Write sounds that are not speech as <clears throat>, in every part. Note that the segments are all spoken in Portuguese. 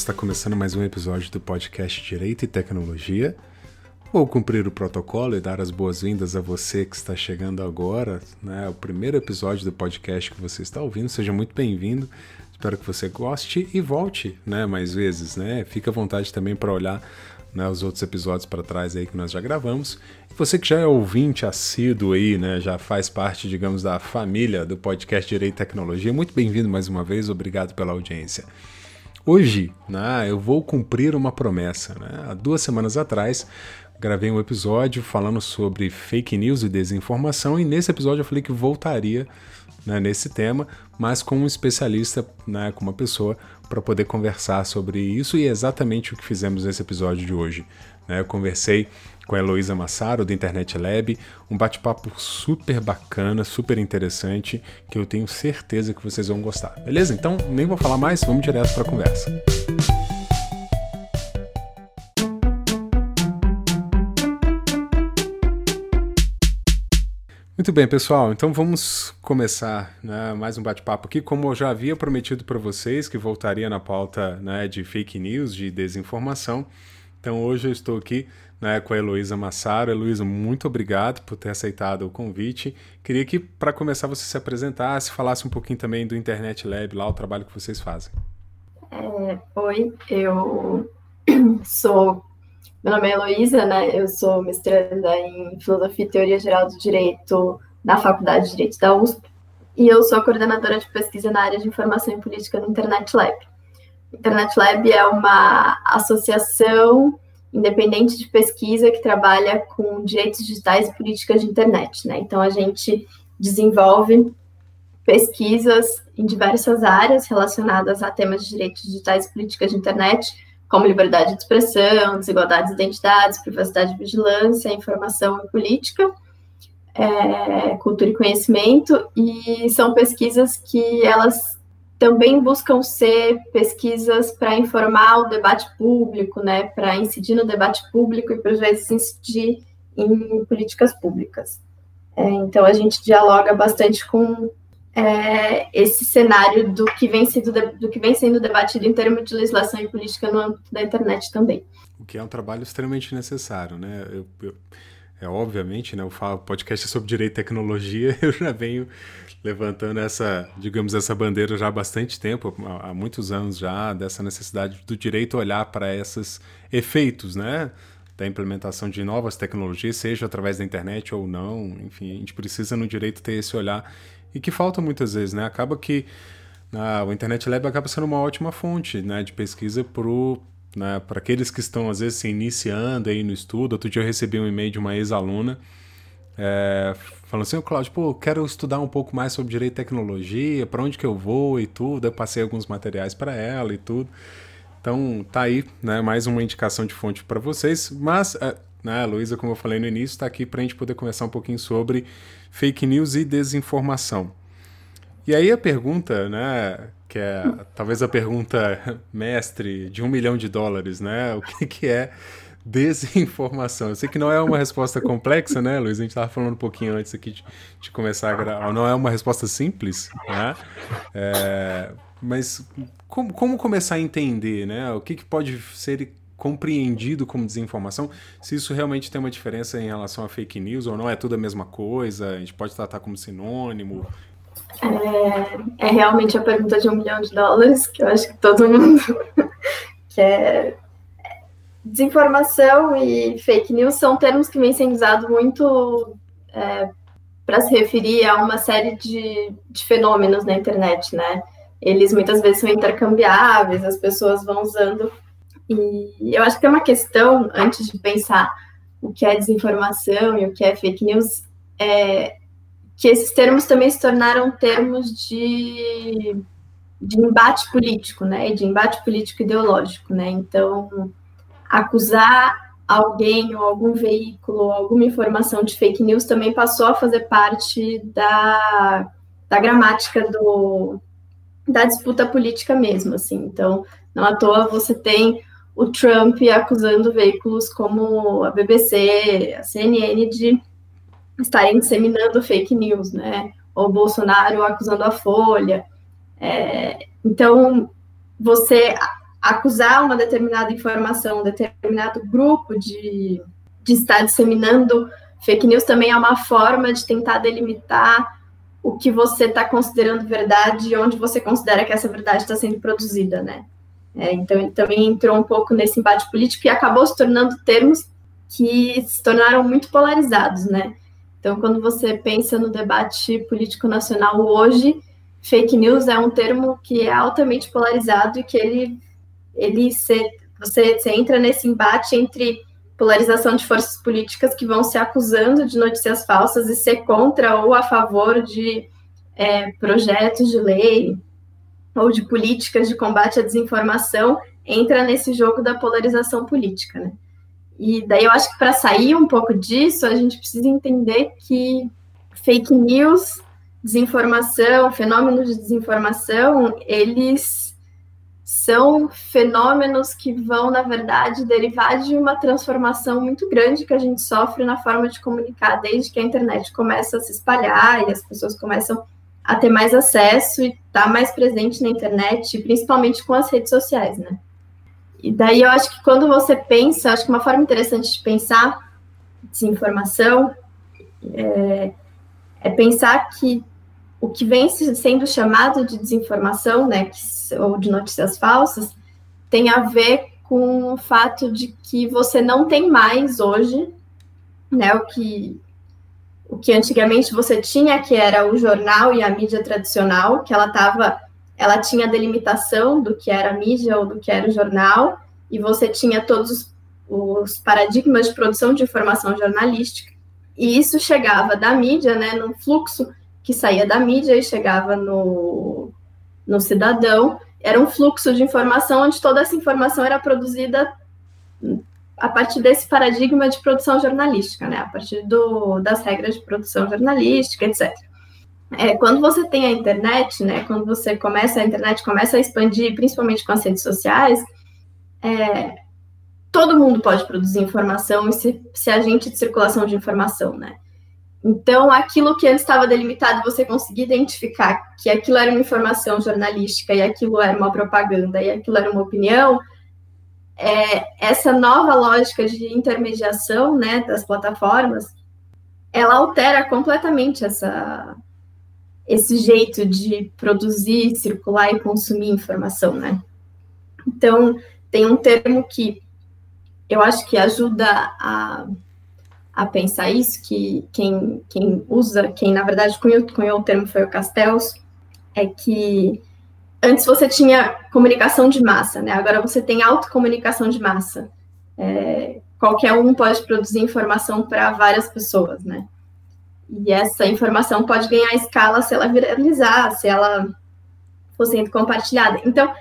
está começando mais um episódio do podcast Direito e Tecnologia. Vou cumprir o protocolo e dar as boas-vindas a você que está chegando agora, né? O primeiro episódio do podcast que você está ouvindo. Seja muito bem-vindo. Espero que você goste e volte, né? Mais vezes, né? Fique à vontade também para olhar né, os outros episódios para trás aí que nós já gravamos. Você que já é ouvinte assíduo aí, né, já faz parte, digamos, da família do podcast Direito e Tecnologia, muito bem-vindo mais uma vez, obrigado pela audiência. Hoje, né, eu vou cumprir uma promessa. Né? Há duas semanas atrás, gravei um episódio falando sobre fake news e desinformação, e nesse episódio eu falei que voltaria né, nesse tema, mas com um especialista, né, com uma pessoa, para poder conversar sobre isso, e é exatamente o que fizemos nesse episódio de hoje. Né? Eu conversei com a Heloísa Massaro, do Internet Lab, um bate-papo super bacana, super interessante, que eu tenho certeza que vocês vão gostar. Beleza? Então, nem vou falar mais, vamos direto para a conversa. Muito bem, pessoal. Então vamos começar né, mais um bate-papo aqui. Como eu já havia prometido para vocês que voltaria na pauta né, de fake news, de desinformação. Então hoje eu estou aqui né, com a Heloísa Massaro. Heloísa, muito obrigado por ter aceitado o convite. Queria que, para começar, você se apresentasse, falasse um pouquinho também do Internet Lab, lá o trabalho que vocês fazem. É, oi, eu <clears throat> sou. Meu nome é Heloísa, né? Eu sou mestranda em Filosofia e Teoria Geral do Direito na Faculdade de Direito da USP. E eu sou coordenadora de pesquisa na área de informação e política no Internet Lab. Internet Lab é uma associação independente de pesquisa que trabalha com direitos digitais e políticas de internet, né? Então a gente desenvolve pesquisas em diversas áreas relacionadas a temas de direitos digitais e políticas de internet, como liberdade de expressão, desigualdade de identidades, privacidade e vigilância, informação e política, é, cultura e conhecimento, e são pesquisas que elas também buscam ser pesquisas para informar o debate público, né, para incidir no debate público e, por vezes, incidir em políticas públicas. É, então, a gente dialoga bastante com é, esse cenário do que, vem sendo, do que vem sendo debatido em termos de legislação e política no âmbito da internet também. O que é um trabalho extremamente necessário, né? Eu, eu, é obviamente, né? Falo podcast sobre direito e tecnologia, <laughs> eu já venho levantando essa, digamos, essa bandeira já há bastante tempo, há muitos anos já, dessa necessidade do direito olhar para esses efeitos, né? Da implementação de novas tecnologias, seja através da internet ou não, enfim, a gente precisa no direito ter esse olhar e que falta muitas vezes, né? Acaba que ah, o Internet Lab acaba sendo uma ótima fonte né, de pesquisa para né, aqueles que estão, às vezes, se iniciando aí no estudo. Outro dia eu recebi um e-mail de uma ex-aluna é, falando assim, Cláudio, pô, quero estudar um pouco mais sobre direito e tecnologia, para onde que eu vou e tudo. Eu passei alguns materiais para ela e tudo. Então, tá aí, né, mais uma indicação de fonte para vocês. Mas, é, né, a Luísa, como eu falei no início, está aqui para a gente poder conversar um pouquinho sobre fake news e desinformação. E aí a pergunta, né, que é talvez a pergunta mestre de um milhão de dólares, né, o que, que é desinformação. Eu sei que não é uma resposta complexa, né, Luiz? A gente estava falando um pouquinho antes aqui de, de, começar a gravar. Não é uma resposta simples, né? É, mas como, como, começar a entender, né? O que, que pode ser compreendido como desinformação? Se isso realmente tem uma diferença em relação a fake news ou não? É tudo a mesma coisa? A gente pode tratar como sinônimo? É, é realmente a pergunta de um milhão de dólares, que eu acho que todo mundo <laughs> quer desinformação e fake news são termos que vêm sendo usados muito é, para se referir a uma série de, de, fenômenos na internet, né? Eles muitas vezes são intercambiáveis, as pessoas vão usando. E eu acho que é uma questão, antes de pensar o que é desinformação e o que é fake news, é que esses termos também se tornaram termos de, de embate político, né? De embate político ideológico, né? Então, acusar alguém ou algum veículo ou alguma informação de fake news também passou a fazer parte da, da gramática do, da disputa política mesmo, assim. Então, não à toa você tem o Trump acusando veículos como a BBC, a CNN de estarem disseminando fake news, né? Ou Bolsonaro acusando a Folha. É, então, você acusar uma determinada informação, um determinado grupo de, de estar disseminando fake news também é uma forma de tentar delimitar o que você está considerando verdade e onde você considera que essa verdade está sendo produzida, né? É, então ele também entrou um pouco nesse embate político e acabou se tornando termos que se tornaram muito polarizados, né? Então, quando você pensa no debate político nacional hoje, fake news é um termo que é altamente polarizado e que ele, ele se, você, você entra nesse embate entre polarização de forças políticas que vão se acusando de notícias falsas e ser contra ou a favor de é, projetos de lei ou de políticas de combate à desinformação, entra nesse jogo da polarização política, né? E daí eu acho que para sair um pouco disso, a gente precisa entender que fake news, desinformação, fenômenos de desinformação, eles são fenômenos que vão, na verdade, derivar de uma transformação muito grande que a gente sofre na forma de comunicar desde que a internet começa a se espalhar e as pessoas começam a ter mais acesso e estar tá mais presente na internet, principalmente com as redes sociais, né? E daí eu acho que quando você pensa, acho que uma forma interessante de pensar desinformação é, é pensar que o que vem sendo chamado de desinformação, né, que, ou de notícias falsas, tem a ver com o fato de que você não tem mais hoje, né, o que o que antigamente você tinha, que era o jornal e a mídia tradicional, que ela estava ela tinha delimitação do que era mídia ou do que era jornal, e você tinha todos os, os paradigmas de produção de informação jornalística. E isso chegava da mídia, né, num fluxo que saía da mídia e chegava no, no cidadão. Era um fluxo de informação onde toda essa informação era produzida a partir desse paradigma de produção jornalística, né? A partir do, das regras de produção jornalística, etc. É, quando você tem a internet, né, quando você começa, a internet começa a expandir, principalmente com as redes sociais, é, todo mundo pode produzir informação e ser, agente de circulação de informação, né? Então, aquilo que antes estava delimitado, você conseguir identificar que aquilo era uma informação jornalística e aquilo era uma propaganda e aquilo era uma opinião, é, essa nova lógica de intermediação né, das plataformas, ela altera completamente essa, esse jeito de produzir, circular e consumir informação, né? Então, tem um termo que eu acho que ajuda a, a pensar isso, que quem, quem usa, quem na verdade cunhou, cunhou o termo foi o Castells, é que antes você tinha comunicação de massa, né? Agora você tem autocomunicação de massa. É, qualquer um pode produzir informação para várias pessoas, né? E essa informação pode ganhar escala se ela viralizar, se ela for sendo compartilhada. Então,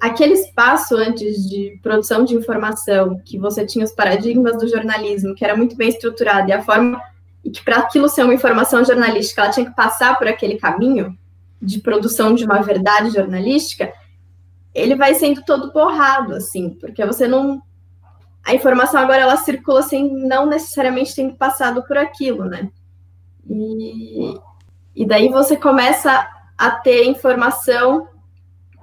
aquele espaço antes de produção de informação, que você tinha os paradigmas do jornalismo, que era muito bem estruturado, e a forma e que para aquilo ser uma informação jornalística, ela tinha que passar por aquele caminho de produção de uma verdade jornalística, ele vai sendo todo borrado, assim, porque você não. A informação agora ela circula sem não necessariamente ter passado por aquilo, né? E, e daí você começa a ter informação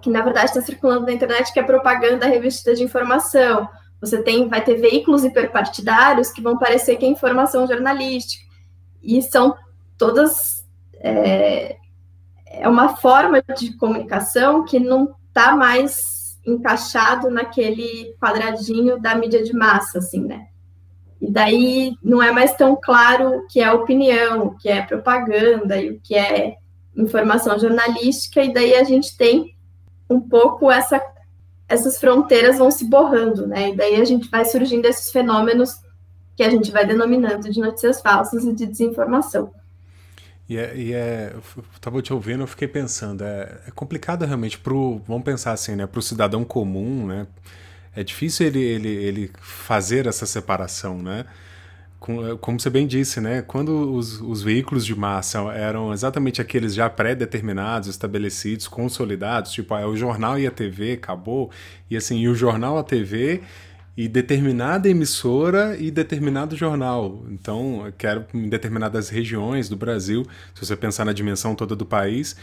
que na verdade está circulando na internet que é propaganda revestida de informação. Você tem, vai ter veículos hiperpartidários que vão parecer que é informação jornalística. E são todas é, é uma forma de comunicação que não está mais encaixado naquele quadradinho da mídia de massa, assim, né? E daí não é mais tão claro o que é opinião, o que é propaganda e o que é informação jornalística, e daí a gente tem um pouco essa, essas fronteiras vão se borrando, né? E daí a gente vai surgindo esses fenômenos que a gente vai denominando de notícias falsas e de desinformação. E é, e é eu estava te ouvindo, eu fiquei pensando, é, é complicado realmente pro, vamos pensar assim, né, para o cidadão comum, né, é difícil ele, ele, ele fazer essa separação, né, como você bem disse, né, quando os, os veículos de massa eram exatamente aqueles já pré-determinados, estabelecidos, consolidados, tipo, é o jornal e a TV, acabou, e assim, e o jornal, a TV e determinada emissora e determinado jornal. Então, quero em determinadas regiões do Brasil, se você pensar na dimensão toda do país,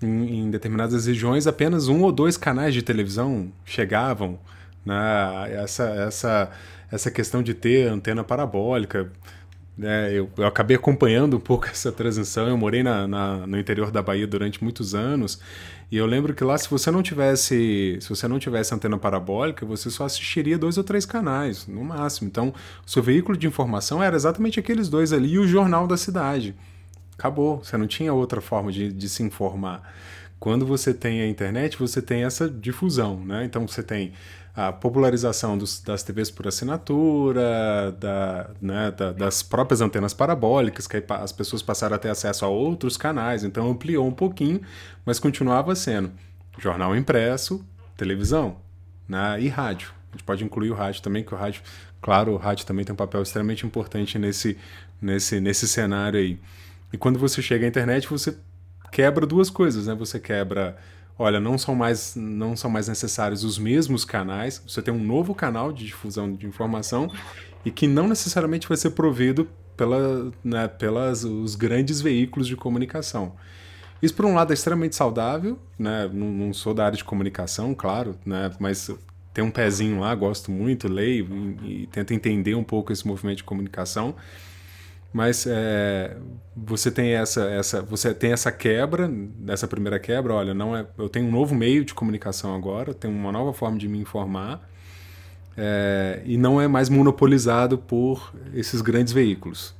em, em, determinadas regiões apenas um ou dois canais de televisão chegavam. Né? Essa, essa, essa questão de ter antena parabólica. Né? Eu, eu acabei acompanhando um pouco <laughs> essa transição. Eu morei na, na, no interior da Bahia durante muitos anos e eu lembro que lá, se você não tivesse, se você não tivesse antena parabólica, você só assistiria dois ou três canais, no máximo. Então, o seu veículo de informação era exatamente aqueles dois ali e o jornal da cidade. Acabou. Você não tinha outra forma de, de se informar. Quando você tem a internet, você tem essa difusão, né? Então você tem a popularização dos, das TVs por assinatura, da, né, da, das próprias antenas parabólicas, que as pessoas passaram a ter acesso a outros canais, então ampliou um pouquinho, mas continuava sendo jornal impresso, televisão né, e rádio. A gente pode incluir o rádio também, que o rádio, claro, o rádio também tem um papel extremamente importante nesse, nesse, nesse cenário aí. E quando você chega à internet, você quebra duas coisas, né? Você quebra olha, não são mais não são mais necessários os mesmos canais, você tem um novo canal de difusão de informação e que não necessariamente vai ser provido pela, né, pelas os grandes veículos de comunicação. Isso por um lado é extremamente saudável, né? Não, não sou da área de comunicação, claro, né? Mas tem um pezinho lá, gosto muito, leio e, e tento entender um pouco esse movimento de comunicação mas é, você tem essa, essa, você tem essa quebra, essa primeira quebra, olha, não é, eu tenho um novo meio de comunicação agora, tenho uma nova forma de me informar é, e não é mais monopolizado por esses grandes veículos.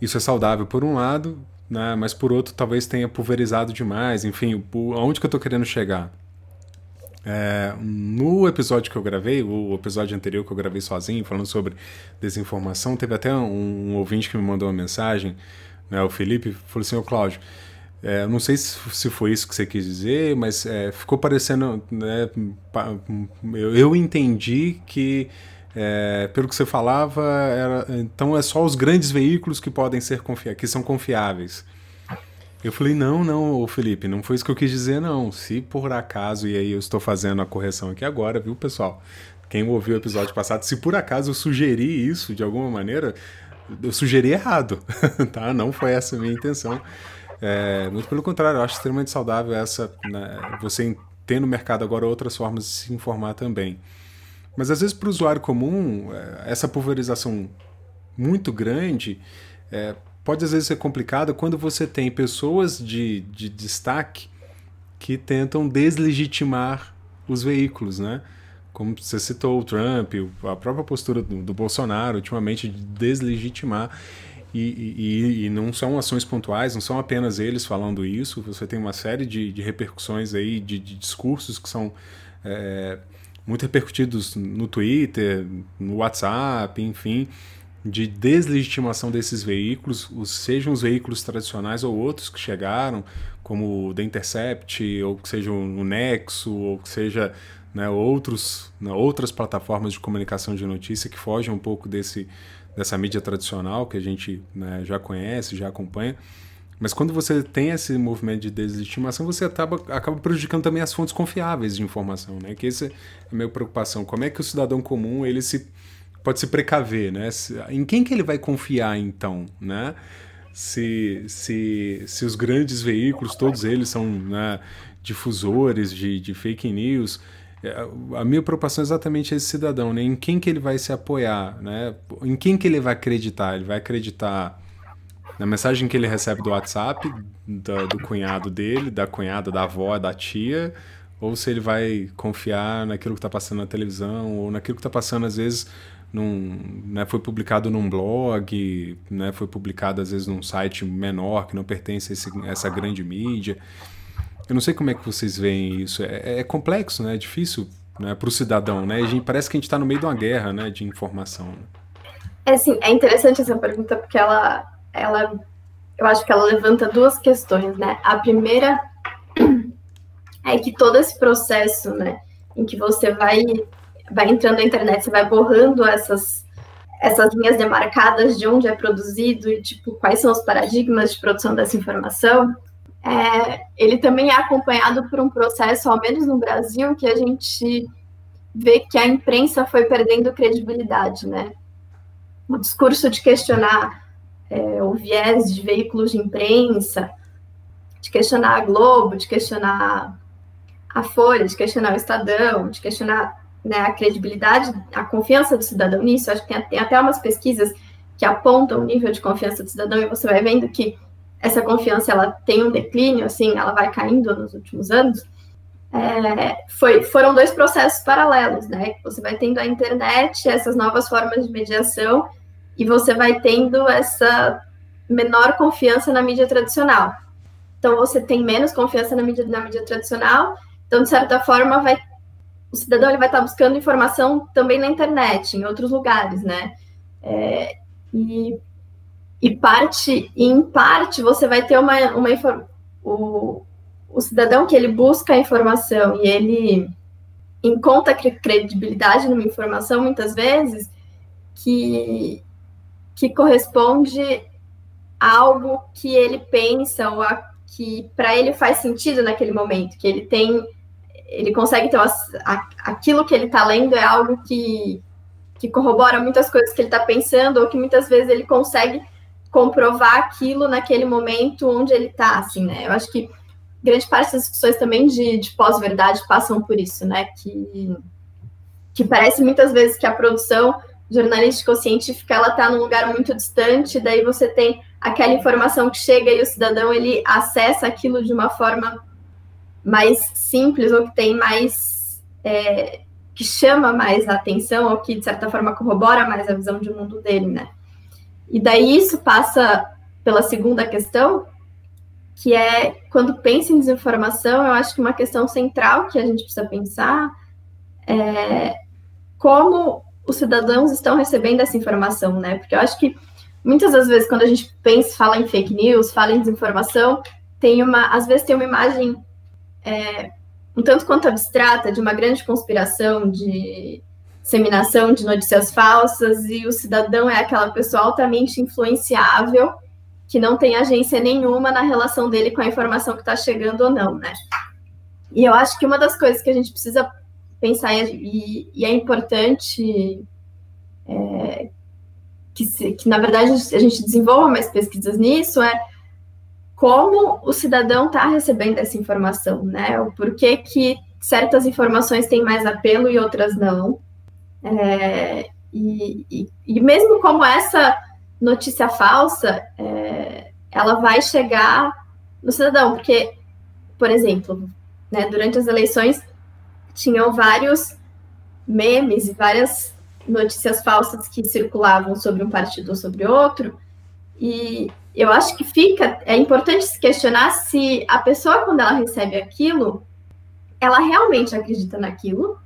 Isso é saudável por um lado, né, mas por outro talvez tenha pulverizado demais. Enfim, aonde que eu estou querendo chegar? É, no episódio que eu gravei, o episódio anterior que eu gravei sozinho, falando sobre desinformação, teve até um, um ouvinte que me mandou uma mensagem, né, o Felipe, falou assim: Ô Cláudio, é, não sei se, se, foi isso que você quis dizer, mas é, ficou parecendo. Né, eu, eu, entendi que, é, pelo que você falava, era, então é só os grandes veículos que podem ser confiáveis, que são confiáveis. Eu falei, não, não, Felipe, não foi isso que eu quis dizer, não. Se por acaso, e aí eu estou fazendo a correção aqui agora, viu, pessoal? Quem ouviu o episódio passado, se por acaso eu sugeri isso de alguma maneira, eu sugeri errado, <laughs> tá? Não foi essa a minha intenção. É, muito pelo contrário, eu acho extremamente saudável essa, né, você ter no mercado agora outras formas de se informar também. Mas às vezes para o usuário comum, é, essa pulverização muito grande é, pode às vezes ser complicado quando você tem pessoas de, de destaque que tentam deslegitimar os veículos, né? Como você citou o Trump, a própria postura do, do Bolsonaro ultimamente de deslegitimar. E, e, e, não são ações pontuais, não são apenas eles falando isso, você tem uma série de, de repercussões aí, de, de discursos que são é, muito repercutidos no Twitter, no WhatsApp, enfim, de deslegitimação desses veículos, os, sejam os veículos tradicionais ou outros que chegaram, como o The Intercept, ou que seja o Nexo, ou que seja né, outros, né, outras plataformas de comunicação de notícia que fogem um pouco desse, dessa mídia tradicional que a gente né, já conhece, já acompanha. Mas quando você tem esse movimento de deslegitimação, você acaba, acaba prejudicando também as fontes confiáveis de informação, né? Que essa é a minha preocupação. Como é que o cidadão comum ele se pode se precaver, né? Em quem que ele vai confiar então, né? Se, se, se os grandes veículos, todos eles são né, difusores de, de fake news, é, a minha preocupação é exatamente esse cidadão, né? Em quem que ele vai se apoiar, né? Em quem que ele vai acreditar? Ele vai acreditar na mensagem que ele recebe do WhatsApp, do, do cunhado dele, da cunhada, da avó, da tia, ou se ele vai confiar naquilo que está passando na televisão, ou naquilo que está passando, às vezes, num, né, foi publicado num blog, né, foi publicado às vezes num site menor que não pertence a, esse, a essa grande mídia. Eu não sei como é que vocês veem isso. É, é complexo, né? É difícil né, para o cidadão, né? Gente, parece que a gente está no meio de uma guerra, né, de informação. Né? É sim, é interessante essa pergunta porque ela, ela, eu acho que ela levanta duas questões, né? A primeira é que todo esse processo, né, em que você vai vai entrando na internet, você vai borrando essas, essas linhas demarcadas de onde é produzido e, tipo, quais são os paradigmas de produção dessa informação. É, ele também é acompanhado por um processo, ao menos no Brasil, que a gente vê que a imprensa foi perdendo credibilidade, né? O discurso de questionar é, o viés de veículos de imprensa, de questionar a Globo, de questionar a Folha, de questionar o Estadão, de questionar né, a credibilidade, a confiança do cidadão nisso. Acho que tem, tem até umas pesquisas que apontam o nível de confiança do cidadão e você vai vendo que essa confiança ela tem um declínio, assim, ela vai caindo nos últimos anos. É, foi, foram dois processos paralelos, né? Você vai tendo a internet, essas novas formas de mediação, e você vai tendo essa menor confiança na mídia tradicional. Então, você tem menos confiança na mídia, na mídia tradicional, então, de certa forma, vai, o cidadão ele vai estar buscando informação também na internet, em outros lugares, né? É, e, e parte, em parte, você vai ter uma, uma o, o cidadão que ele busca a informação e ele encontra credibilidade numa informação, muitas vezes, que, que corresponde a algo que ele pensa ou a, que para ele faz sentido naquele momento, que ele tem ele consegue ter uma, a, aquilo que ele está lendo é algo que, que corrobora muitas coisas que ele está pensando, ou que muitas vezes ele consegue comprovar aquilo naquele momento onde ele está, assim, né? Eu acho que grande parte das discussões também de, de pós-verdade passam por isso, né? Que, que parece muitas vezes que a produção jornalística ou científica ela está num lugar muito distante, daí você tem aquela informação que chega e o cidadão ele acessa aquilo de uma forma mais simples ou que tem mais é, que chama mais a atenção ou que de certa forma corrobora mais a visão de mundo dele, né? E daí isso passa pela segunda questão, que é quando pensa em desinformação, eu acho que uma questão central que a gente precisa pensar é como os cidadãos estão recebendo essa informação, né? Porque eu acho que muitas das vezes quando a gente pensa, fala em fake news, fala em desinformação, tem uma, às vezes tem uma imagem é, um tanto quanto abstrata de uma grande conspiração de disseminação de notícias falsas e o cidadão é aquela pessoa altamente influenciável que não tem agência nenhuma na relação dele com a informação que está chegando ou não, né? E eu acho que uma das coisas que a gente precisa pensar e, e é importante é, que, se, que, na verdade, a gente desenvolva mais pesquisas nisso é como o cidadão está recebendo essa informação, né? O porquê que certas informações têm mais apelo e outras não. É, e, e, e, mesmo como essa notícia falsa, é, ela vai chegar no cidadão, porque, por exemplo, né, durante as eleições tinham vários memes e várias notícias falsas que circulavam sobre um partido ou sobre outro, e eu acho que fica, é importante se questionar se a pessoa, quando ela recebe aquilo, ela realmente acredita naquilo,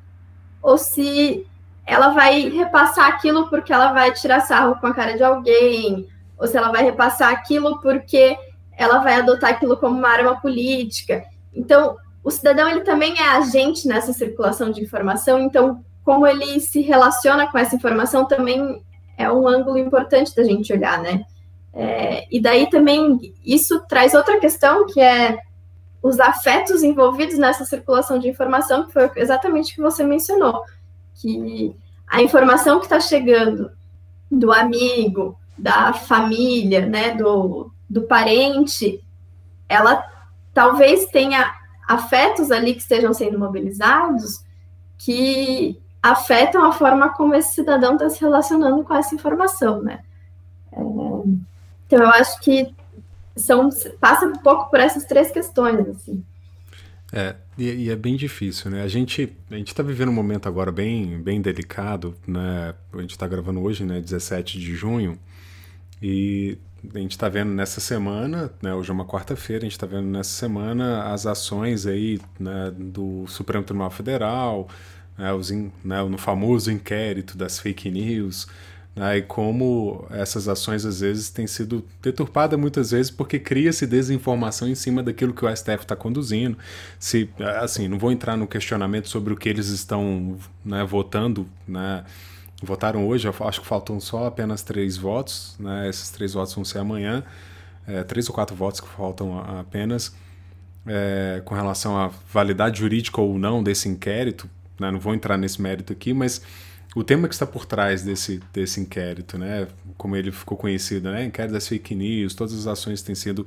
ou se ela vai repassar aquilo porque ela vai tirar sarro com a cara de alguém, ou se ela vai repassar aquilo porque ela vai adotar aquilo como uma arma política. Então, o cidadão ele também é agente nessa circulação de informação, então como ele se relaciona com essa informação também é um ângulo importante da gente olhar, né? É, e daí também isso traz outra questão que é os afetos envolvidos nessa circulação de informação, que foi exatamente o que você mencionou, que a informação que está chegando do amigo, da família, né, do, do parente, ela talvez tenha afetos ali que estejam sendo mobilizados que afetam a forma como esse cidadão está se relacionando com essa informação, né? É, então, eu acho que são, passa um pouco por essas três questões, assim. É, e, e, é bem difícil, né? A gente a gente está vivendo um momento agora bem bem delicado, né? A gente está gravando hoje, né, 17 de junho, e a gente está vendo nessa semana, né, hoje é uma quarta-feira, a gente está vendo nessa semana as ações aí né, do Supremo Tribunal Federal, né, os in, né, no famoso inquérito das fake news, né, e como essas ações às vezes têm sido deturpadas muitas vezes porque cria-se desinformação em cima daquilo que o STF está conduzindo. Se, assim, não vou entrar no questionamento sobre o que eles estão né, votando, né, votaram hoje, acho que faltam só apenas três votos, né, esses três votos vão ser amanhã, é, três ou quatro votos que faltam apenas, é, com relação à validade jurídica ou não desse inquérito, né, não vou entrar nesse mérito aqui, mas o tema que está por trás desse, desse inquérito, né? Como ele ficou conhecido, né? Inquérito das fake news, todas as ações têm sido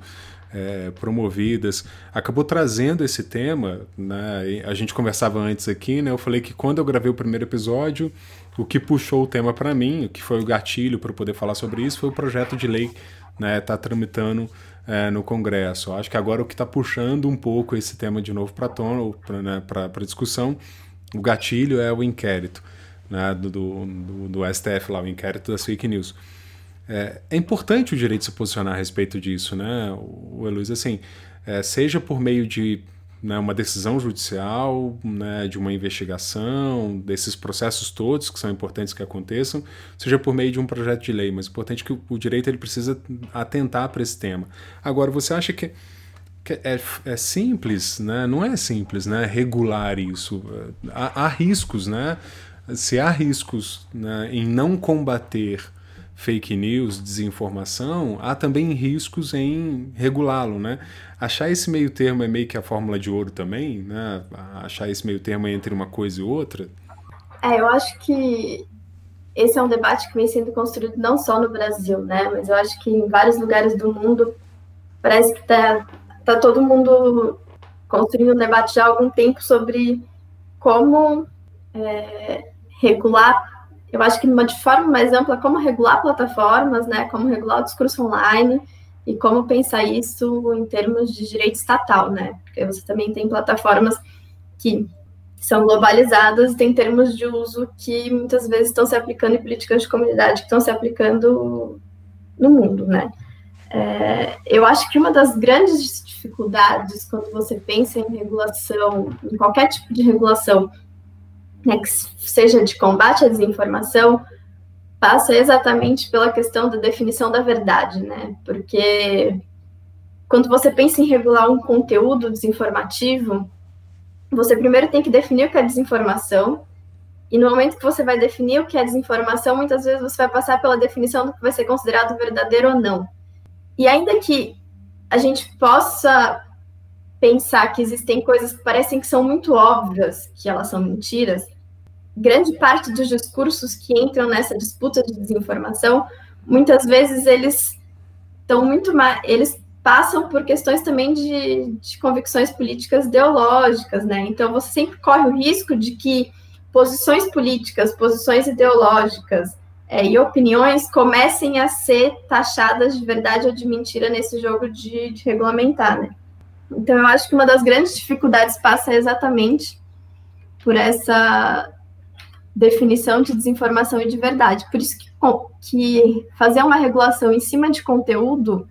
é, promovidas, acabou trazendo esse tema, né? A gente conversava antes aqui, né? Eu falei que quando eu gravei o primeiro episódio, o que puxou o tema para mim, o que foi o gatilho para poder falar sobre isso, foi o projeto de lei, né? Tá tramitando é, no Congresso. Acho que agora o que está puxando um pouco esse tema de novo para tona, para né, discussão, o gatilho é o inquérito né, do, do, do, STF lá, o inquérito das fake news. É, é, importante o direito se posicionar a respeito disso, né, o Luiz, assim, é, seja por meio de né, uma decisão judicial, né, de uma investigação, desses processos todos que são importantes que aconteçam, seja por meio de um projeto de lei, mas é importante que o, direito ele precisa atentar para esse tema. Agora, você acha que, é, é, simples, né? não é simples né, regular isso? Há, há riscos, né? Se há riscos né, em não combater fake news, desinformação, há também riscos em regulá-lo, né? Achar esse meio termo é meio que a fórmula de ouro também, né? Achar esse meio termo entre uma coisa e outra. É, eu acho que esse é um debate que vem sendo construído não só no Brasil, né? Mas eu acho que em vários lugares do mundo parece que tá, tá todo mundo construindo um debate já há algum tempo sobre como é, regular, eu acho que de forma mais ampla, como regular plataformas, né, como regular o discurso online e como pensar isso em termos de direito estatal, né, porque você também tem plataformas que são globalizadas e tem termos de uso que muitas vezes estão se aplicando em políticas de comunidade que estão se aplicando no mundo, né. É, eu acho que uma das grandes dificuldades quando você pensa em regulação, em qualquer tipo de regulação né, que seja de combate à desinformação, passa exatamente pela questão da definição da verdade, né? Porque quando você pensa em regular um conteúdo desinformativo, você primeiro tem que definir o que é desinformação, e no momento que você vai definir o que é desinformação, muitas vezes você vai passar pela definição do que vai ser considerado verdadeiro ou não. E ainda que a gente possa pensar que existem coisas que parecem que são muito óbvias que elas são mentiras, grande parte dos discursos que entram nessa disputa de desinformação, muitas vezes eles estão muito mais, eles passam por questões também de, de convicções políticas ideológicas, né? Então você sempre corre o risco de que posições políticas, posições ideológicas é, e opiniões comecem a ser taxadas de verdade ou de mentira nesse jogo de, de regulamentar, né? Então, eu acho que uma das grandes dificuldades passa exatamente por essa definição de desinformação e de verdade. Por isso que, que fazer uma regulação em cima de conteúdo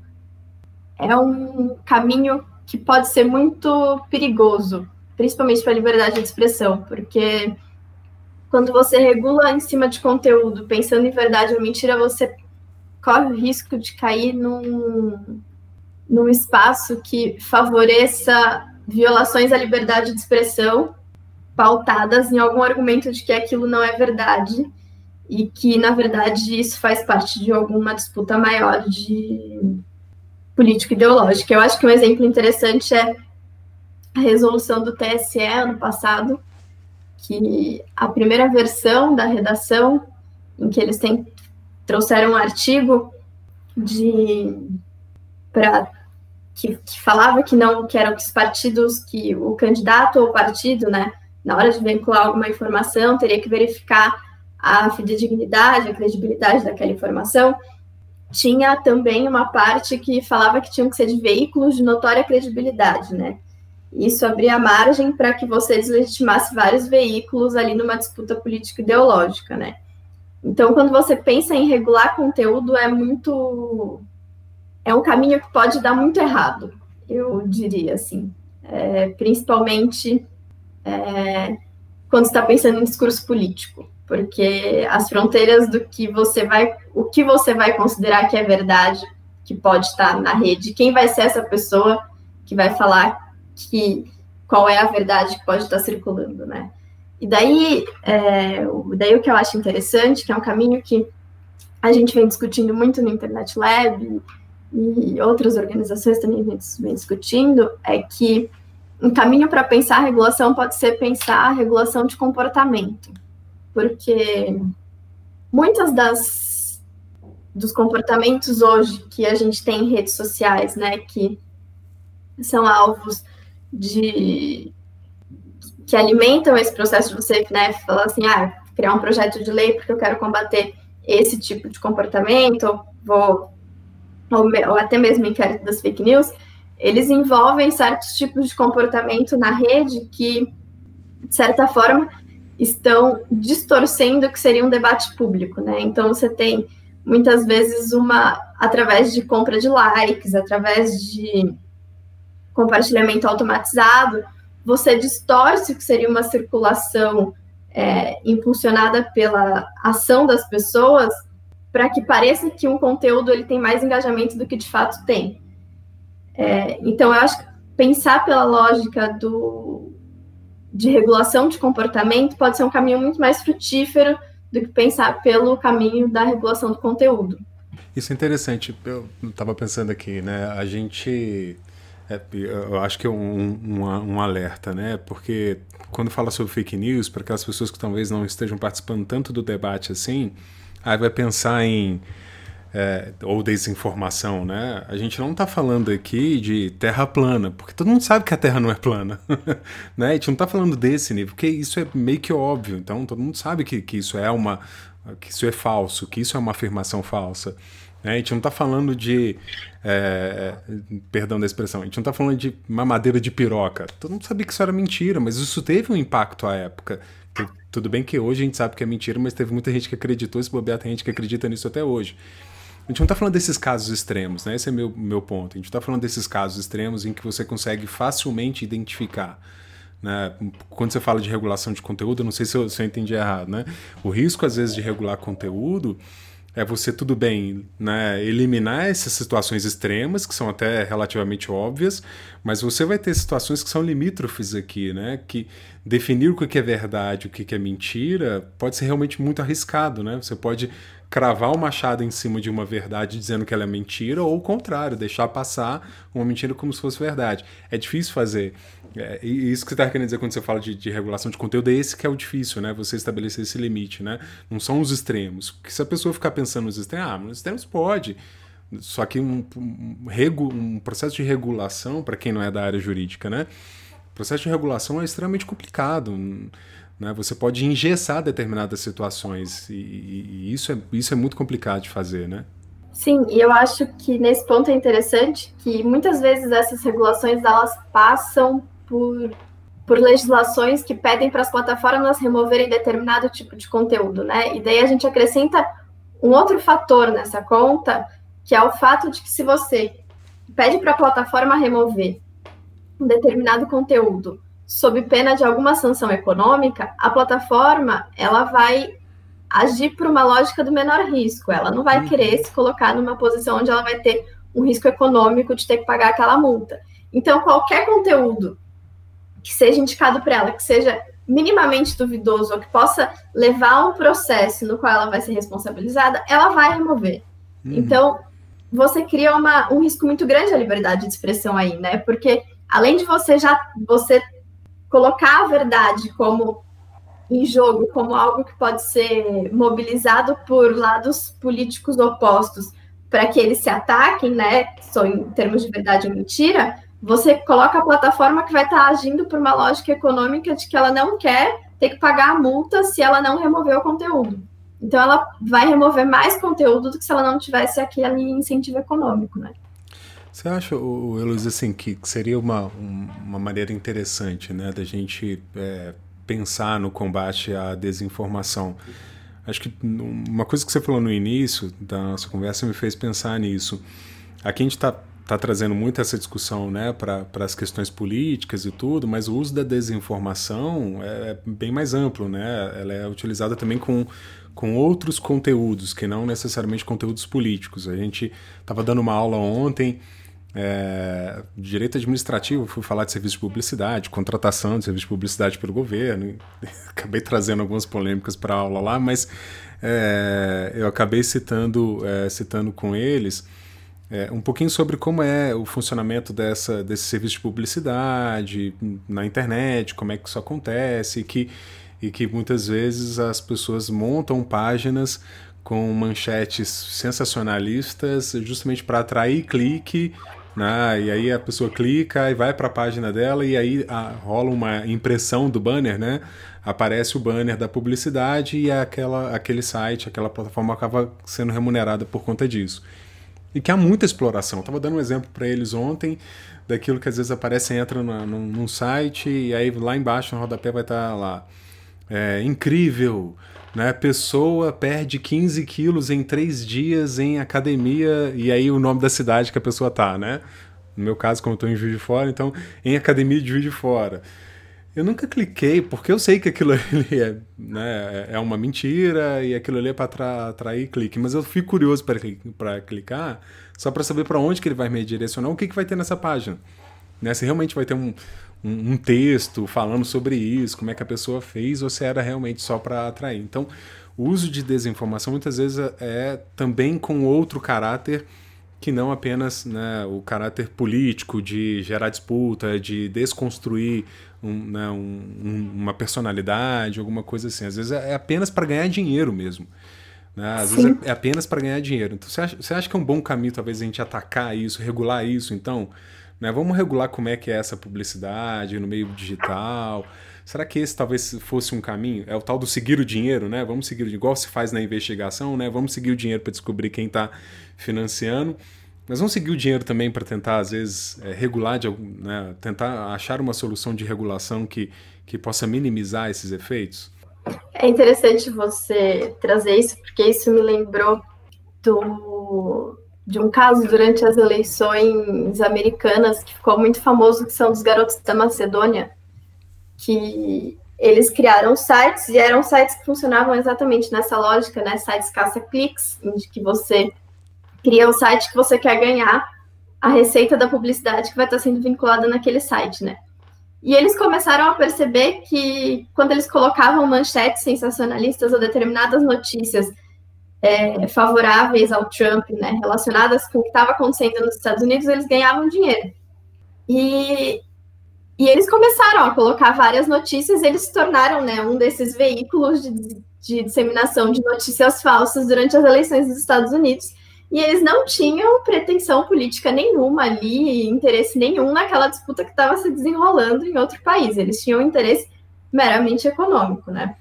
é um caminho que pode ser muito perigoso, principalmente para a liberdade de expressão, porque quando você regula em cima de conteúdo, pensando em verdade ou mentira, você corre o risco de cair num, num espaço que favoreça violações à liberdade de expressão pautadas em algum argumento de que aquilo não é verdade e que, na verdade, isso faz parte de alguma disputa maior de político-ideológica. Eu acho que um exemplo interessante é a resolução do TSE ano passado, que a primeira versão da redação, em que eles têm, trouxeram um artigo de para que, que, falava que não que eram os partidos que o candidato ou o partido, né, na hora de vincular alguma informação, teria que verificar a fidedignidade, a credibilidade daquela informação. Tinha também uma parte que falava que tinham que ser de veículos de notória credibilidade, né? Isso abria margem para que você deslegitimasse vários veículos ali numa disputa política ideológica, né? Então, quando você pensa em regular conteúdo, é muito é um caminho que pode dar muito errado, eu diria assim. É, principalmente é, quando está pensando em discurso político, porque as fronteiras do que você vai, o que você vai considerar que é verdade, que pode estar na rede, quem vai ser essa pessoa que vai falar que qual é a verdade que pode estar circulando, né? E daí, é, daí o que eu acho interessante, que é um caminho que a gente vem discutindo muito no Internet Lab e outras organizações também vem discutindo, é que um caminho para pensar a regulação pode ser pensar a regulação de comportamento. porque muitas das dos comportamentos hoje que a gente tem em redes sociais, né, que são alvos de que alimentam esse processo de você, né, falar assim, ah, criar um projeto de lei porque eu quero combater esse tipo de comportamento, vou ou, ou até mesmo inquérito das fake news, eles envolvem certos tipos de comportamento na rede que, de certa forma, estão distorcendo o que seria um debate público, né? Então você tem muitas vezes uma através de compra de likes, através de compartilhamento automatizado, você distorce o que seria uma circulação é, impulsionada pela ação das pessoas para que pareça que um conteúdo ele tem mais engajamento do que de fato tem. É, então, eu acho que pensar pela lógica do, de regulação de comportamento pode ser um caminho muito mais frutífero do que pensar pelo caminho da regulação do conteúdo. Isso é interessante. Eu estava pensando aqui, né? A gente. É, eu acho que é um, um, um, alerta, né? Porque quando fala sobre fake news, para aquelas pessoas que talvez não estejam participando tanto do debate assim, aí vai pensar em é, ou desinformação, né? A gente não está falando aqui de terra plana, porque todo mundo sabe que a terra não é plana, <laughs> né? A gente não está falando desse nível, porque isso é meio que óbvio, então todo mundo sabe que, que isso é uma que isso é falso, que isso é uma afirmação falsa. Né? A gente não está falando de. É, perdão da expressão, a gente não está falando de mamadeira de piroca. Todo mundo sabia que isso era mentira, mas isso teve um impacto à época. Tudo bem que hoje a gente sabe que é mentira, mas teve muita gente que acreditou, se bobear, tem gente que acredita nisso até hoje. A gente não está falando desses casos extremos, né? Esse é meu, meu ponto. A gente está falando desses casos extremos em que você consegue facilmente identificar. Né? Quando você fala de regulação de conteúdo, não sei se eu, se eu entendi errado, né? O risco, às vezes, de regular conteúdo é você, tudo bem, né, eliminar essas situações extremas, que são até relativamente óbvias, mas você vai ter situações que são limítrofes aqui, né? Que definir o que é verdade, o que é mentira, pode ser realmente muito arriscado, né? Você pode cravar o machado em cima de uma verdade dizendo que ela é mentira, ou o contrário, deixar passar uma mentira como se fosse verdade. É difícil fazer. É, e isso que você está querendo dizer quando você fala de, de, regulação de conteúdo é esse que é o difícil, né? Você estabelecer esse limite, né? Não são os extremos. Porque se a pessoa ficar pensando nos extremos, ah, nos extremos pode. Só que um, um, um processo de regulação, para quem não é da área jurídica, né? O processo de regulação é extremamente complicado. Né? Você pode engessar determinadas situações e, e, isso, é, isso é muito complicado de fazer, né? Sim, e eu acho que nesse ponto é interessante que muitas vezes essas regulações elas passam por, por legislações que pedem para as plataformas removerem determinado tipo de conteúdo, né? E daí a gente acrescenta um outro fator nessa conta, que é o fato de que se você pede para a plataforma remover um determinado conteúdo sob pena de alguma sanção econômica, a plataforma ela vai agir por uma lógica do menor risco. Ela não vai uhum. querer se colocar numa posição onde ela vai ter um risco econômico de ter que pagar aquela multa. Então, qualquer conteúdo que seja indicado para ela, que seja minimamente duvidoso ou que possa levar a um processo no qual ela vai ser responsabilizada, ela vai remover. Uhum. Então, você cria uma, um risco muito grande à liberdade de expressão aí, né? Porque além de você já você colocar a verdade como em jogo como algo que pode ser mobilizado por lados políticos opostos para que eles se ataquem, né? Só em termos de verdade ou mentira, você coloca a plataforma que vai estar tá agindo por uma lógica econômica de que ela não quer ter que pagar a multa se ela não remover o conteúdo. Então ela vai remover mais conteúdo do que se ela não tivesse aquele incentivo econômico, né? Você acha, Heloísa, assim, que seria uma, uma maneira interessante né, da gente é, pensar no combate à desinformação? Acho que uma coisa que você falou no início da nossa conversa me fez pensar nisso. Aqui a gente está tá trazendo muito essa discussão né, para as questões políticas e tudo, mas o uso da desinformação é, é bem mais amplo. Né? Ela é utilizada também com, com outros conteúdos, que não necessariamente conteúdos políticos. A gente estava dando uma aula ontem é, direito administrativo, fui falar de serviço de publicidade, contratação de serviço de publicidade pelo governo. <laughs> Acabei trazendo algumas polêmicas para a aula lá, mas é, eu acabei citando, é, citando com eles é, um pouquinho sobre como é o funcionamento dessa, desse serviço de publicidade na internet, como é que isso acontece, que e que muitas vezes as pessoas montam páginas com manchetes sensacionalistas justamente para atrair clique, né? E aí a pessoa clica e vai para a página dela e aí a, rola uma impressão do banner, né? Aparece o banner da publicidade e aquela, aquele site, aquela plataforma acaba sendo remunerada por conta disso. E que há muita exploração. Estava dando um exemplo para eles ontem daquilo que às vezes aparece, entra num, num site e aí lá embaixo no rodapé vai estar tá lá. É, incrível, né? Pessoa perde 15 quilos em três dias em academia e aí o nome da cidade que a pessoa tá, né? No meu caso, como eu estou em Juiz de Fora, então em academia de Juiz de Fora. Eu nunca cliquei, porque eu sei que aquilo <laughs> ali é, né, é uma mentira e aquilo ali é para atrair clique, mas eu fico curioso para clicar só para saber para onde que ele vai me direcionar, o que, que vai ter nessa página. Né? Se realmente vai ter um, um, um, texto falando sobre isso, como é que a pessoa fez, ou se era realmente só para atrair. Então, o uso de desinformação muitas vezes é, também com outro caráter que não apenas né, o caráter político de gerar disputa, de desconstruir um, né, um, uma personalidade, alguma coisa assim. Às vezes é apenas para ganhar dinheiro mesmo. Né? Às Sim. vezes é, é apenas para ganhar dinheiro. Então você acha, você acha que é um bom caminho, talvez, a gente atacar isso, regular isso? Então, né, vamos regular como é que é essa publicidade no meio digital. Será que esse talvez fosse um caminho? É o tal do seguir o dinheiro, né? Vamos seguir, igual se faz na investigação, né? Vamos seguir o dinheiro para descobrir quem está financiando. Mas vamos seguir o dinheiro também para tentar, às vezes, é, regular, de, né, tentar achar uma solução de regulação que, que possa minimizar esses efeitos? É interessante você trazer isso, porque isso me lembrou do, de um caso durante as eleições americanas que ficou muito famoso, que são dos garotos da Macedônia, que eles criaram sites e eram sites que funcionavam exatamente nessa lógica, né? Sites caça-cliques, em que você cria o site que você quer ganhar a receita da publicidade que vai estar sendo vinculada naquele site, né? E eles começaram a perceber que quando eles colocavam manchetes sensacionalistas ou determinadas notícias é, favoráveis ao Trump, né, relacionadas com o que estava acontecendo nos Estados Unidos, eles ganhavam dinheiro. E, e eles começaram a colocar várias notícias, eles se tornaram né, um desses veículos de, de disseminação de notícias falsas durante as eleições dos Estados Unidos e eles não tinham pretensão política nenhuma ali, interesse nenhum naquela disputa que estava se desenrolando em outro país. Eles tinham interesse meramente econômico, né?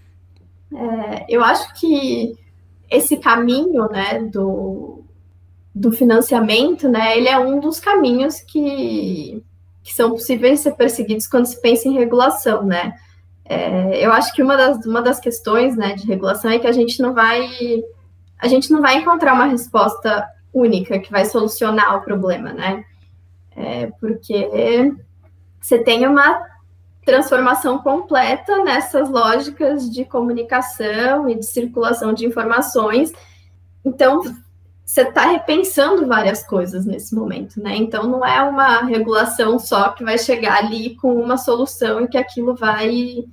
É, eu acho que esse caminho, né, do, do financiamento, né, ele é um dos caminhos que, que são possíveis ser perseguidos quando se pensa em regulação, né? É, eu acho que uma das, uma das questões, né, de regulação é que a gente não vai a gente não vai encontrar uma resposta única que vai solucionar o problema, né? É porque você tem uma transformação completa nessas lógicas de comunicação e de circulação de informações. Então, você está repensando várias coisas nesse momento, né? Então, não é uma regulação só que vai chegar ali com uma solução e que aquilo vai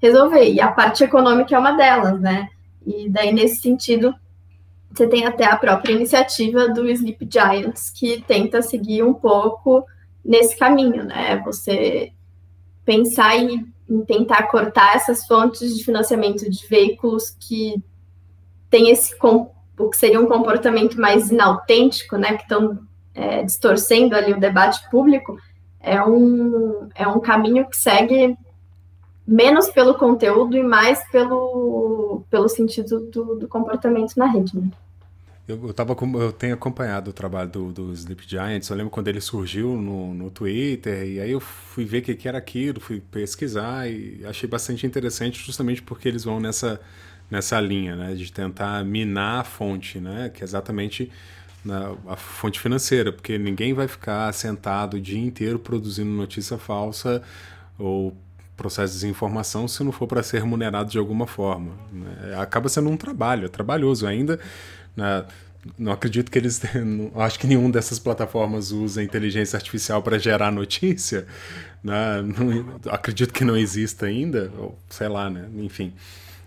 resolver. E a parte econômica é uma delas, né? E daí, nesse sentido, você tem até a própria iniciativa do Sleep Giants, que tenta seguir um pouco nesse caminho, né? Você pensar em, em tentar cortar essas fontes de financiamento de veículos que têm esse o que seria um comportamento mais inautêntico, né? Que estão é, distorcendo ali o debate público, é um, é um caminho que segue menos pelo conteúdo e mais pelo, pelo sentido do, do comportamento na rede. Né? Eu, eu, tava, eu tenho acompanhado o trabalho do, do Sleep Giants, eu lembro quando ele surgiu no, no Twitter, e aí eu fui ver o que, que era aquilo, fui pesquisar e achei bastante interessante justamente porque eles vão nessa, nessa linha, né, de tentar minar a fonte, né, que é exatamente na, a fonte financeira, porque ninguém vai ficar sentado o dia inteiro produzindo notícia falsa ou processo de desinformação se não for para ser remunerado de alguma forma. Né? Acaba sendo um trabalho, é trabalhoso ainda. Né? Não acredito que eles. <laughs> Não, acho que nenhum dessas plataformas usa inteligência artificial para gerar notícia. Né? Não, acredito que não exista ainda, ou sei lá, né? Enfim.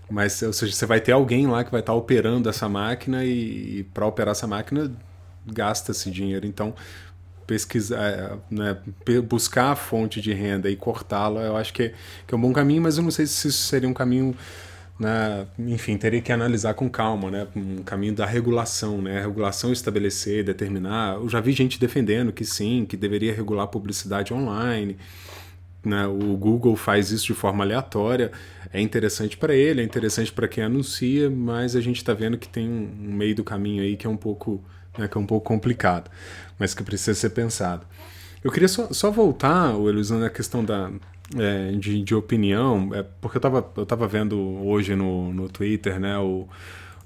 Mas, ou seja, você vai ter alguém lá que vai estar tá operando essa máquina e, e para operar essa máquina gasta-se dinheiro. Então, pesquisar, é, né, buscar a fonte de renda e cortá-la, eu acho que é, que é um bom caminho, mas eu não sei se isso seria um caminho né, enfim, teria que analisar com calma, né, um caminho da regulação, né, a regulação estabelecer, determinar. Eu já vi gente defendendo que sim, que deveria regular publicidade online. Né, o Google faz isso de forma aleatória. É interessante para ele, é interessante para quem anuncia, mas a gente está vendo que tem um meio do caminho aí que é um pouco, né, que é um pouco complicado, mas que precisa ser pensado. Eu queria só, só voltar, Elisandro, na questão da, é, de, de opinião, é, porque eu estava eu tava vendo hoje no, no Twitter, né, o,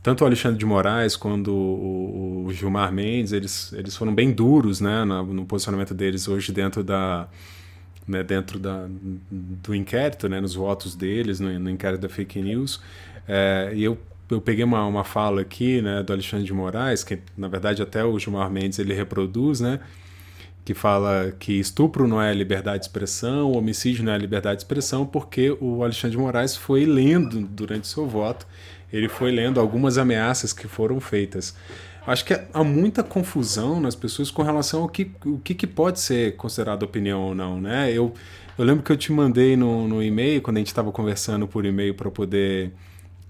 tanto o Alexandre de Moraes quanto o, o Gilmar Mendes, eles, eles foram bem duros, né, no, no posicionamento deles hoje dentro da, né, dentro da, do inquérito, né, nos votos deles, no, no inquérito da fake news, é, e eu eu peguei uma, uma fala aqui, né, do Alexandre de Moraes, que na verdade até o Gilmar Mendes ele reproduz, né, que fala que estupro não é liberdade de expressão, homicídio não é liberdade de expressão, porque o Alexandre de Moraes foi lendo durante seu voto, ele foi lendo algumas ameaças que foram feitas. Acho que há muita confusão nas pessoas com relação ao que, o que, que pode ser considerado opinião ou não, né? Eu, eu lembro que eu te mandei no, no e-mail, quando a gente estava conversando por e-mail para poder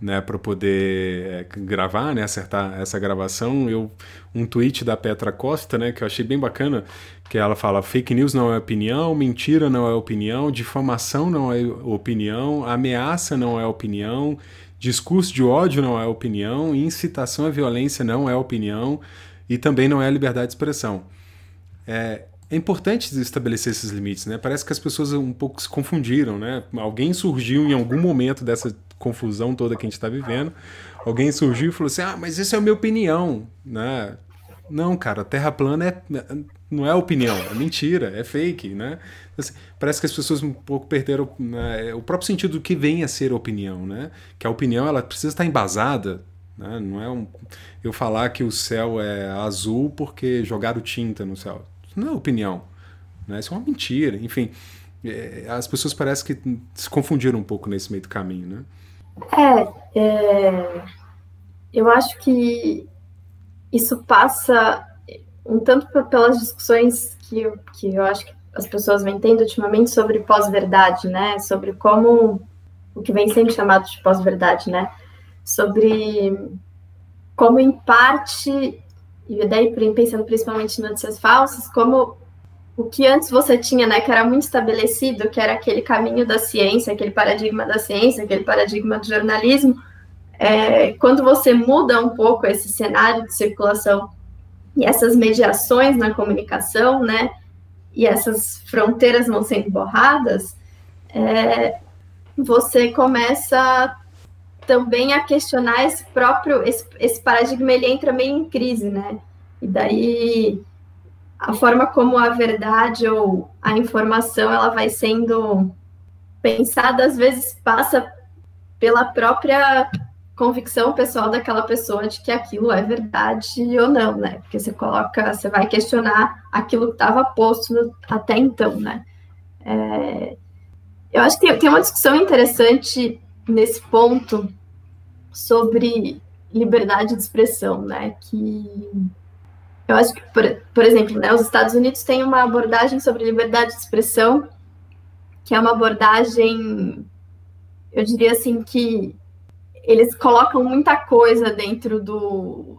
né, para poder é, gravar, né, acertar essa gravação, eu um tweet da Petra Costa, né, que eu achei bem bacana, que ela fala: fake news não é opinião, mentira não é opinião, difamação não é opinião, ameaça não é opinião, discurso de ódio não é opinião, incitação à violência não é opinião e também não é liberdade de expressão. É, é importante estabelecer esses limites, né? Parece que as pessoas um pouco se confundiram, né? Alguém surgiu em algum momento dessa confusão toda que a gente está vivendo, alguém surgiu e falou assim: ah, mas isso é a minha opinião, né? Não, cara, a Terra plana é, não é opinião, é mentira, é fake, né? Assim, parece que as pessoas um pouco perderam né, o próprio sentido do que vem a ser opinião, né? Que a opinião ela precisa estar embasada, né? Não é um, eu falar que o céu é azul porque jogaram tinta no céu. Não é opinião, né? Isso é uma mentira. Enfim, é, as pessoas parecem que se confundiram um pouco nesse meio do caminho, né? É, é, eu acho que isso passa um tanto pelas discussões que, eu, que eu acho que as pessoas vêm tendo ultimamente sobre pós-verdade, né? Sobre como o que vem sendo chamado de pós-verdade, né? Sobre como em parte e daí pensando principalmente em notícias falsas, como o que antes você tinha, né, que era muito estabelecido, que era aquele caminho da ciência, aquele paradigma da ciência, aquele paradigma do jornalismo, é, quando você muda um pouco esse cenário de circulação e essas mediações na comunicação, né, e essas fronteiras vão sendo borradas, é, você começa também a questionar esse próprio, esse, esse paradigma, ele entra meio em crise, né, e daí a forma como a verdade ou a informação ela vai sendo pensada às vezes passa pela própria convicção pessoal daquela pessoa de que aquilo é verdade ou não, né? Porque você coloca, você vai questionar aquilo que estava posto até então, né? É, eu acho que tem, tem uma discussão interessante nesse ponto sobre liberdade de expressão, né? Que eu acho que, por, por exemplo, né, os Estados Unidos têm uma abordagem sobre liberdade de expressão, que é uma abordagem, eu diria assim, que eles colocam muita coisa dentro do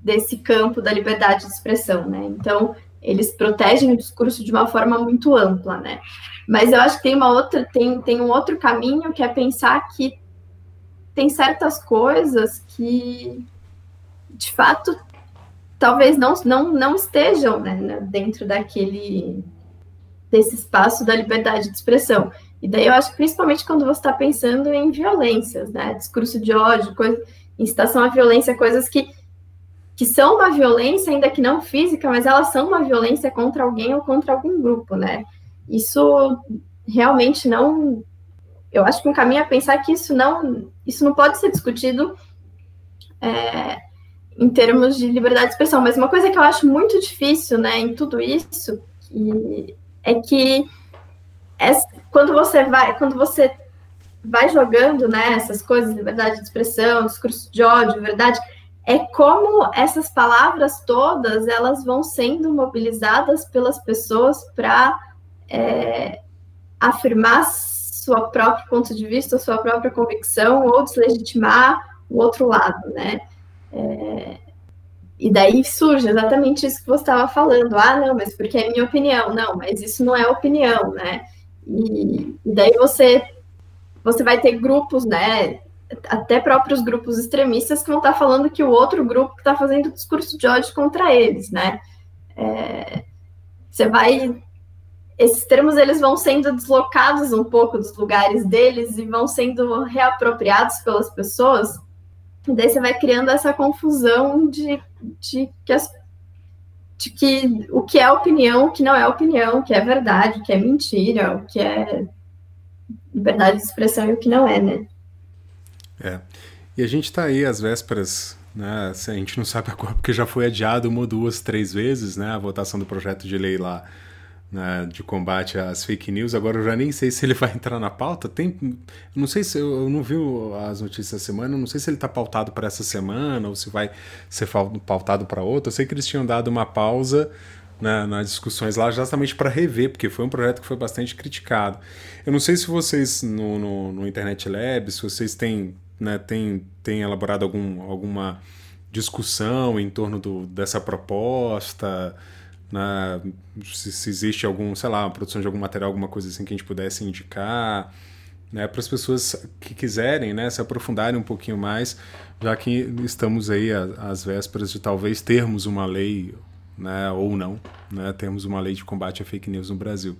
desse campo da liberdade de expressão, né? Então, eles protegem o discurso de uma forma muito ampla, né? Mas eu acho que tem uma outra, tem, tem um outro caminho que é pensar que tem certas coisas que de fato talvez não, não, não estejam né, dentro daquele desse espaço da liberdade de expressão. E daí eu acho que principalmente quando você está pensando em violências, né? Discurso de ódio, coisa, incitação à violência, coisas que, que são uma violência, ainda que não física, mas elas são uma violência contra alguém ou contra algum grupo, né? Isso realmente não. Eu acho que um caminho é pensar que isso não, isso não pode ser discutido é, em termos de liberdade de expressão. Mas uma coisa que eu acho muito difícil, né, em tudo isso, que, é que é, quando você vai, quando você vai jogando, né, essas coisas, liberdade de expressão, discurso de ódio, verdade, é como essas palavras todas elas vão sendo mobilizadas pelas pessoas para é, afirmar sua próprio ponto de vista, sua própria convicção ou deslegitimar o outro lado, né? É, e daí surge exatamente isso que você estava falando. Ah, não, mas porque é minha opinião. Não, mas isso não é opinião, né? E, e daí você, você vai ter grupos, né? Até próprios grupos extremistas que vão estar falando que o outro grupo está fazendo discurso de ódio contra eles, né? É, você vai esses termos eles vão sendo deslocados um pouco dos lugares deles e vão sendo reapropriados pelas pessoas. E daí você vai criando essa confusão de, de, que, as, de que o que é opinião, o que não é opinião, o que é verdade, o que é mentira, o que é liberdade de expressão e o que não é, né? E a gente está aí às vésperas, né? A gente não sabe agora porque já foi adiado uma, duas, três vezes, né? A votação do projeto de lei lá né, de combate às fake news. Agora eu já nem sei se ele vai entrar na pauta. Tem, não sei se eu não vi as notícias da semana. Não sei se ele está pautado para essa semana ou se vai ser pautado para outra. Eu sei que eles tinham dado uma pausa né, nas discussões lá, justamente para rever, porque foi um projeto que foi bastante criticado. Eu não sei se vocês no, no, no Internet Lab, se vocês têm né, tem, tem elaborado algum, alguma discussão em torno do, dessa proposta, né, se, se, existe algum, sei lá, produção de algum material, alguma coisa assim que a gente pudesse indicar, né, para as pessoas que quiserem né, se aprofundarem um pouquinho mais, já que estamos aí às vésperas de talvez termos uma lei, né, ou não, né, termos uma lei de combate a fake news no Brasil.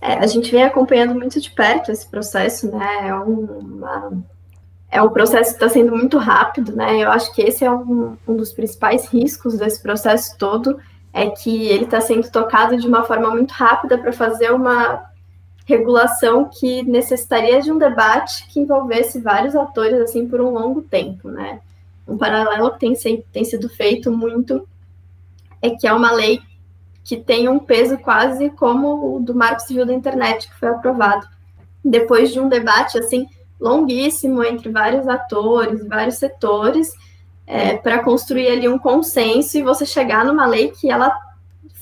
É, a gente vem acompanhando muito de perto esse processo, né? É uma, é um processo que está sendo muito rápido, né? Eu acho que esse é um, um dos principais riscos desse processo todo, é que ele está sendo tocado de uma forma muito rápida para fazer uma regulação que necessitaria de um debate que envolvesse vários atores assim por um longo tempo, né? Um paralelo que tem, tem sido feito muito é que é uma lei que tem um peso quase como o do Marco Civil da Internet, que foi aprovado depois de um debate assim longuíssimo entre vários atores, vários setores, é, para construir ali um consenso e você chegar numa lei que ela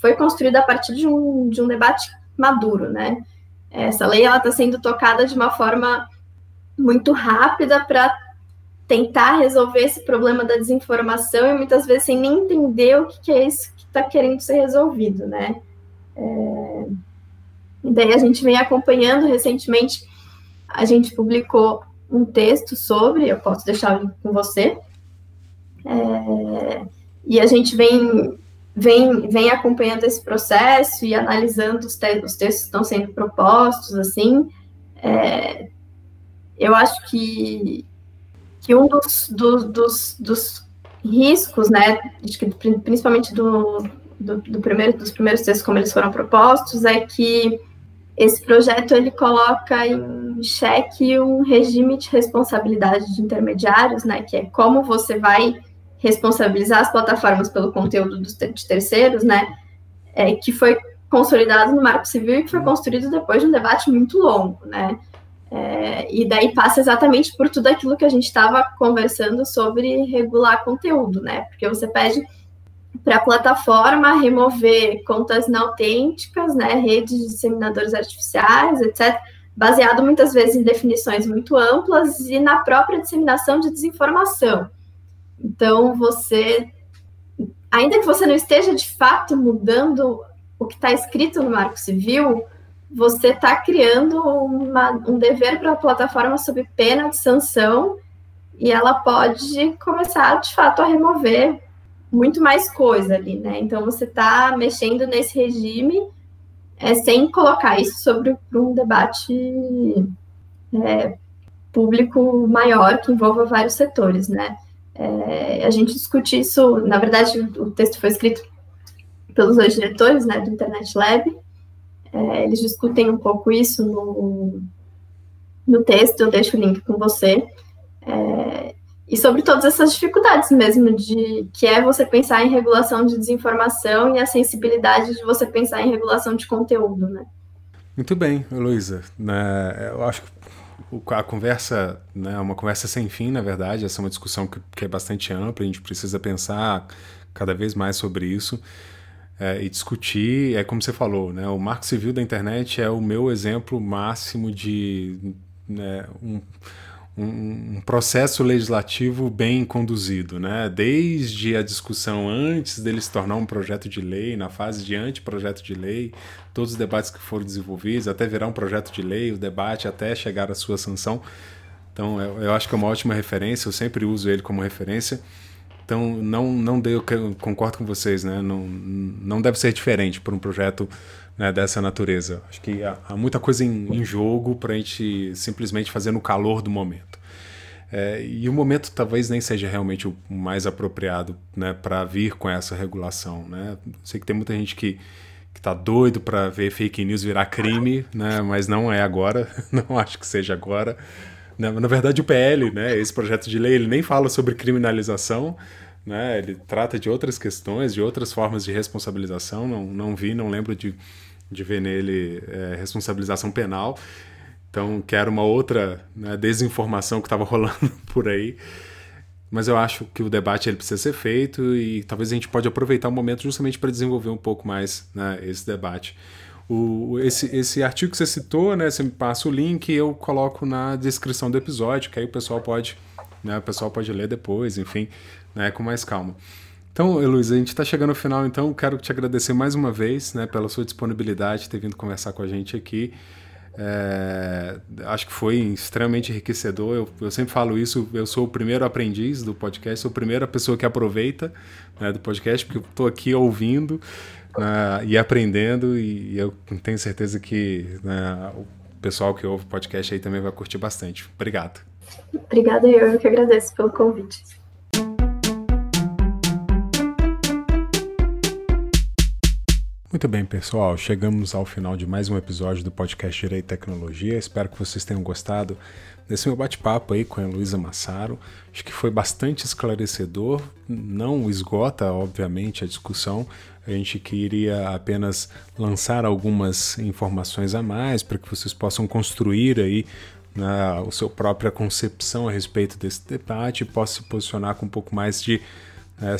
foi construída a partir de um, de um debate maduro, né? Essa lei ela está sendo tocada de uma forma muito rápida para tentar resolver esse problema da desinformação e muitas vezes sem nem entender o que, que é isso que está querendo ser resolvido, né? É... E daí a gente vem acompanhando recentemente a gente publicou um texto sobre, eu posso deixar com você, é, e a gente vem, vem, vem acompanhando esse processo e analisando os, te os textos que estão sendo propostos, assim, é, eu acho que, que um dos, do, dos, dos riscos, né, principalmente do, do, do primeiro, dos primeiros textos como eles foram propostos, é que esse projeto ele coloca em xeque um regime de responsabilidade de intermediários, né, que é como você vai responsabilizar as plataformas pelo conteúdo dos de terceiros, né, é, que foi consolidado no Marco Civil e que foi construído depois de um debate muito longo, né, é, e daí passa exatamente por tudo aquilo que a gente estava conversando sobre regular conteúdo, né, porque você pede para a plataforma remover contas inautênticas, né, redes de disseminadores artificiais, etc., baseado muitas vezes em definições muito amplas e na própria disseminação de desinformação. Então, você, ainda que você não esteja de fato mudando o que está escrito no Marco Civil, você está criando uma, um dever para a plataforma sob pena de sanção e ela pode começar, de fato, a remover muito mais coisa ali, né? Então você está mexendo nesse regime é, sem colocar isso sobre um debate é, público maior que envolva vários setores, né? É, a gente discute isso, na verdade, o texto foi escrito pelos dois diretores, né, do Internet Lab. É, eles discutem um pouco isso no, no texto, eu deixo o link com você. É, e sobre todas essas dificuldades mesmo de que é você pensar em regulação de desinformação e a sensibilidade de você pensar em regulação de conteúdo, né? Muito bem, Luísa. Né, eu acho que a conversa né, é uma conversa sem fim, na verdade. Essa é uma discussão que, que é bastante ampla, a gente precisa pensar cada vez mais sobre isso. É, e discutir, é como você falou, né, o marco civil da internet é o meu exemplo máximo de né, um, um, processo legislativo bem conduzido, né? desde a discussão antes dele se tornar um projeto de lei, na fase de anteprojeto de lei, todos os debates que foram desenvolvidos, até virar um projeto de lei, o debate até chegar à sua sanção. Então, eu, eu acho que é uma ótima referência, eu sempre uso ele como referência. Então, não, não deu, concordo com vocês, né? não, não deve ser diferente para um projeto né, dessa natureza. Acho que há, muita coisa em, em jogo para a gente simplesmente fazer no calor do momento. É, e o momento talvez nem seja realmente o mais apropriado né, para vir com essa regulação. Né? Sei que tem muita gente que está doido para ver fake news virar crime, né, mas não é agora, <laughs> não acho que seja agora. Na, na verdade, o PL, né, esse projeto de lei, ele nem fala sobre criminalização, né, ele trata de outras questões, de outras formas de responsabilização. Não, não vi, não lembro de de ver nele é, responsabilização penal. Então, quero uma outra né, desinformação que estava <laughs> rolando por aí. Mas eu acho que o debate ele precisa ser feito e talvez a gente pode aproveitar o momento justamente para desenvolver um pouco mais né, esse debate. O, esse, esse artigo que você citou, né, você me passa o link e eu coloco na descrição do episódio, que aí o pessoal pode, né, o pessoal pode ler depois, enfim, né, com mais calma. Então, Heloísa, a gente está chegando ao final, então quero te agradecer mais uma vez né, pela sua disponibilidade, ter vindo conversar com a gente aqui. É, acho que foi extremamente enriquecedor. Eu, eu, sempre falo isso, eu sou o primeiro aprendiz do podcast, sou a primeira pessoa que aproveita né, do podcast, porque estou aqui ouvindo né, e aprendendo, e eu tenho certeza que né, o pessoal que ouve o podcast aí também vai curtir bastante. Obrigado. Obrigada, eu que agradeço pelo convite. Muito bem, pessoal, chegamos ao final de mais um episódio do podcast Direito e Tecnologia. Espero que vocês tenham gostado desse meu bate-papo aí com a Luísa Massaro. Acho que foi bastante esclarecedor, não esgota, obviamente, a discussão. A gente queria apenas lançar algumas informações a mais para que vocês possam construir aí né, a sua própria concepção a respeito desse debate e possa se posicionar com um pouco mais de é,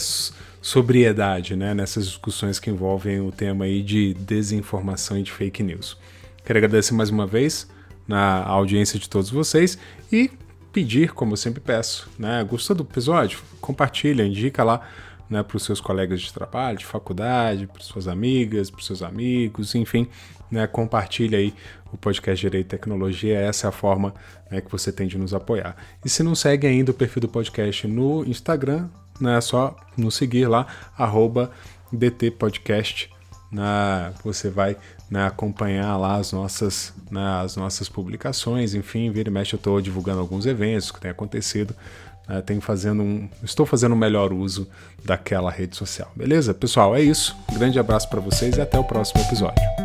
sobriedade né, nessas discussões que envolvem o tema aí de desinformação e de fake news. Quero agradecer mais uma vez na audiência de todos vocês e pedir, como eu sempre peço, né, gostou do episódio? Compartilha, indica lá né, para os seus colegas de trabalho, de faculdade, para suas amigas, para seus amigos, enfim, né, compartilha aí o podcast Direito e Tecnologia, essa é a forma né, que você tem de nos apoiar. E se não segue ainda o perfil do podcast no Instagram, né, é só nos seguir lá, arroba DTPodcast. Né, você vai né, acompanhar lá as nossas, né, as nossas publicações, enfim, vira e mexe eu estou divulgando alguns eventos que têm acontecido. Né, tenho fazendo um, estou fazendo o um melhor uso daquela rede social. Beleza? Pessoal, é isso. Um grande abraço para vocês e até o próximo episódio.